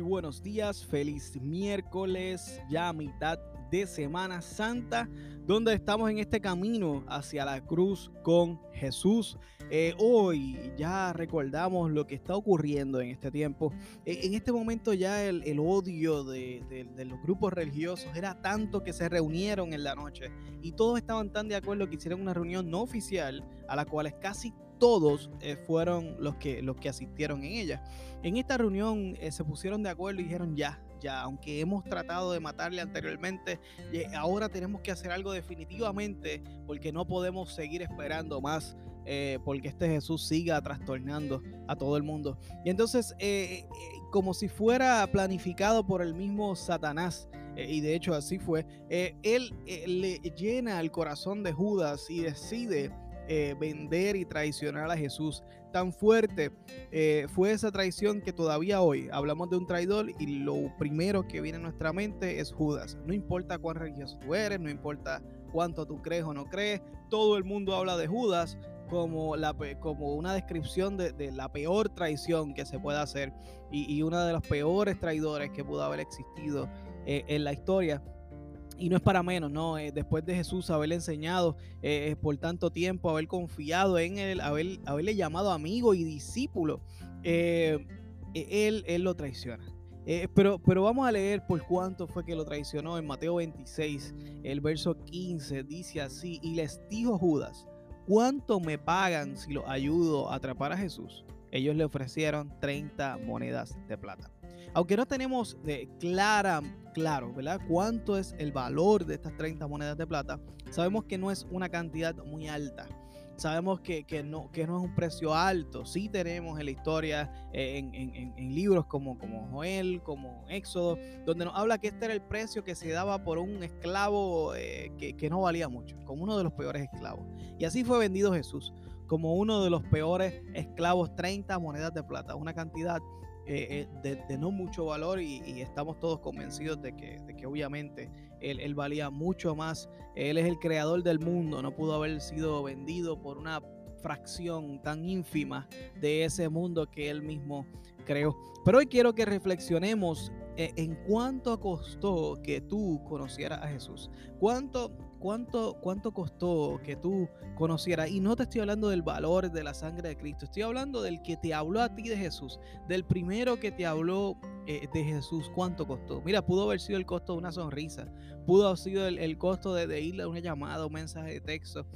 Buenos días, feliz miércoles, ya mitad de Semana Santa, donde estamos en este camino hacia la cruz con Jesús. Eh, hoy ya recordamos lo que está ocurriendo en este tiempo. Eh, en este momento ya el, odio de, de, los grupos religiosos era tanto que se reunieron en la noche y todos estaban tan de acuerdo que hicieron una reunión no oficial a la cual casi todos eh, fueron los que, los que asistieron en ella. En esta reunión eh, se pusieron de acuerdo y dijeron ya, ya, aunque hemos tratado de matarle anteriormente, ahora tenemos que hacer algo definitivamente porque no podemos seguir esperando más. Eh, porque este Jesús siga trastornando a todo el mundo. Y entonces, como si fuera planificado por el mismo Satanás, y de hecho así fue, él le llena el corazón de Judas y decide eh, vender y traicionar a Jesús. Tan fuerte eh, fue esa traición que todavía hoy hablamos de un traidor y lo primero que viene a nuestra mente es Judas. No importa cuán religioso tú eres, no importa cuánto tú crees o no crees, todo el mundo habla de Judas como, la, como una descripción de, la peor traición que se puede hacer y, uno de los peores traidores que pudo haber existido eh, en la historia. Y no es para menos, ¿no? Eh, después de Jesús haberle enseñado eh, eh, por tanto tiempo, haber confiado en él, haber, haberle llamado amigo y discípulo, él, él lo traiciona. pero, pero vamos a leer por cuánto fue que lo traicionó en Mateo 26, el verso 15, dice así, y les dijo Judas, ¿cuánto me pagan si lo ayudo a atrapar a Jesús? Ellos le ofrecieron 30 monedas de plata. Aunque no tenemos de clara, claro, ¿verdad? Cuánto es el valor de estas 30 monedas de plata, sabemos que no es una cantidad muy alta. Sabemos que, no, que no es un precio alto. Sí tenemos en la historia, eh, en, libros como, como Joel, como Éxodo, donde nos habla que este era el precio que se daba por un esclavo eh, que, que no valía mucho, como uno de los peores esclavos. Y así fue vendido Jesús, como uno de los peores esclavos, 30 monedas de plata, una cantidad eh, eh, de, no mucho valor y, estamos todos convencidos de que, obviamente él, él, valía mucho más. Él es el creador del mundo, no pudo haber sido vendido por una fracción tan ínfima de ese mundo que él mismo creó. Pero hoy quiero que reflexionemos en cuánto costó que tú conocieras a Jesús. ¿Cuánto cuánto, cuánto costó que tú conocieras. Y no te estoy hablando del valor de la sangre de Cristo, estoy hablando del que te habló a ti de Jesús, del primero que te habló eh, de Jesús, cuánto costó. Mira, pudo haber sido el costo de una sonrisa, pudo haber sido el, costo de, de irle a una llamada, un mensaje de texto,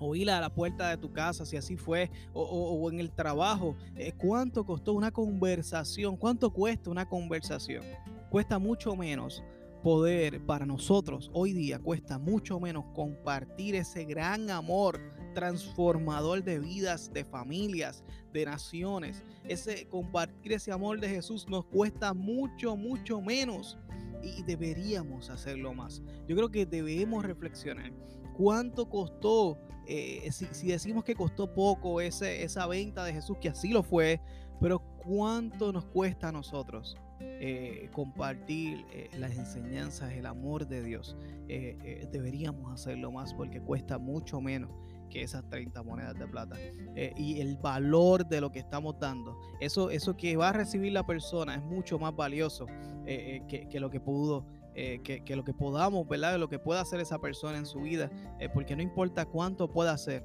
o ir a la puerta de tu casa, si así fue, o, en el trabajo. Eh, ¿Cuánto costó una conversación? ¿Cuánto cuesta una conversación? Cuesta mucho menos poder para nosotros hoy día cuesta mucho menos compartir ese gran amor transformador de vidas, de familias, de naciones. Ese compartir ese amor de Jesús nos cuesta mucho, mucho menos y deberíamos hacerlo más. Yo creo que debemos reflexionar cuánto costó, eh, si, decimos que costó poco ese, esa venta de Jesús, que así lo fue, pero cuánto nos cuesta a nosotros eh, compartir eh, las enseñanzas, el amor de Dios. Deberíamos hacerlo más porque cuesta mucho menos que esas 30 monedas de plata. y el valor de lo que estamos dando, eso, eso que va a recibir la persona es mucho más valioso que, que, lo que pudo. Que, que, lo que podamos, ¿verdad? Lo que pueda hacer esa persona en su vida, porque no importa cuánto pueda hacer,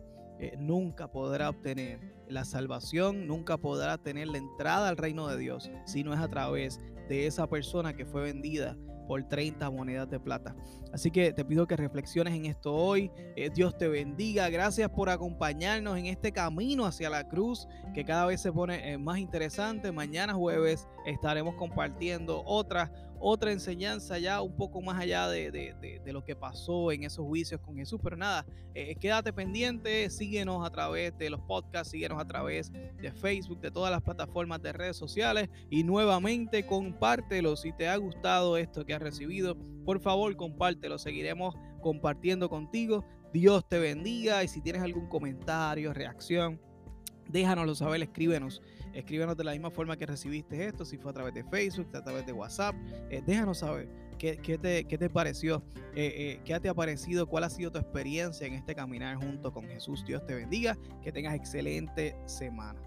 nunca podrá obtener la salvación, nunca podrá tener la entrada al reino de Dios si no es a través de esa persona que fue vendida por 30 monedas de plata. Así que te pido que reflexiones en esto hoy. Eh, Dios te bendiga. Gracias por acompañarnos en este camino hacia la cruz que cada vez se pone eh, más interesante. Mañana jueves estaremos compartiendo otra, otra enseñanza ya un poco más allá de, lo que pasó en esos juicios con Jesús. Pero nada, eh, quédate pendiente, síguenos a través de los podcasts, síguenos a través de Facebook, de todas las plataformas de redes sociales y nuevamente compártelo si te ha gustado esto que has recibido. Por favor, compártelo, seguiremos compartiendo contigo. Dios te bendiga y si tienes algún comentario, reacción, Déjanoslo saber, escríbenos. Escríbenos de la misma forma que recibiste esto, si fue a través de Facebook, a través de WhatsApp. Eh, déjanos saber qué, te, qué, te, pareció, eh, eh, qué te ha parecido, cuál ha sido tu experiencia en este caminar junto con Jesús. Dios te bendiga, que tengas excelente semana.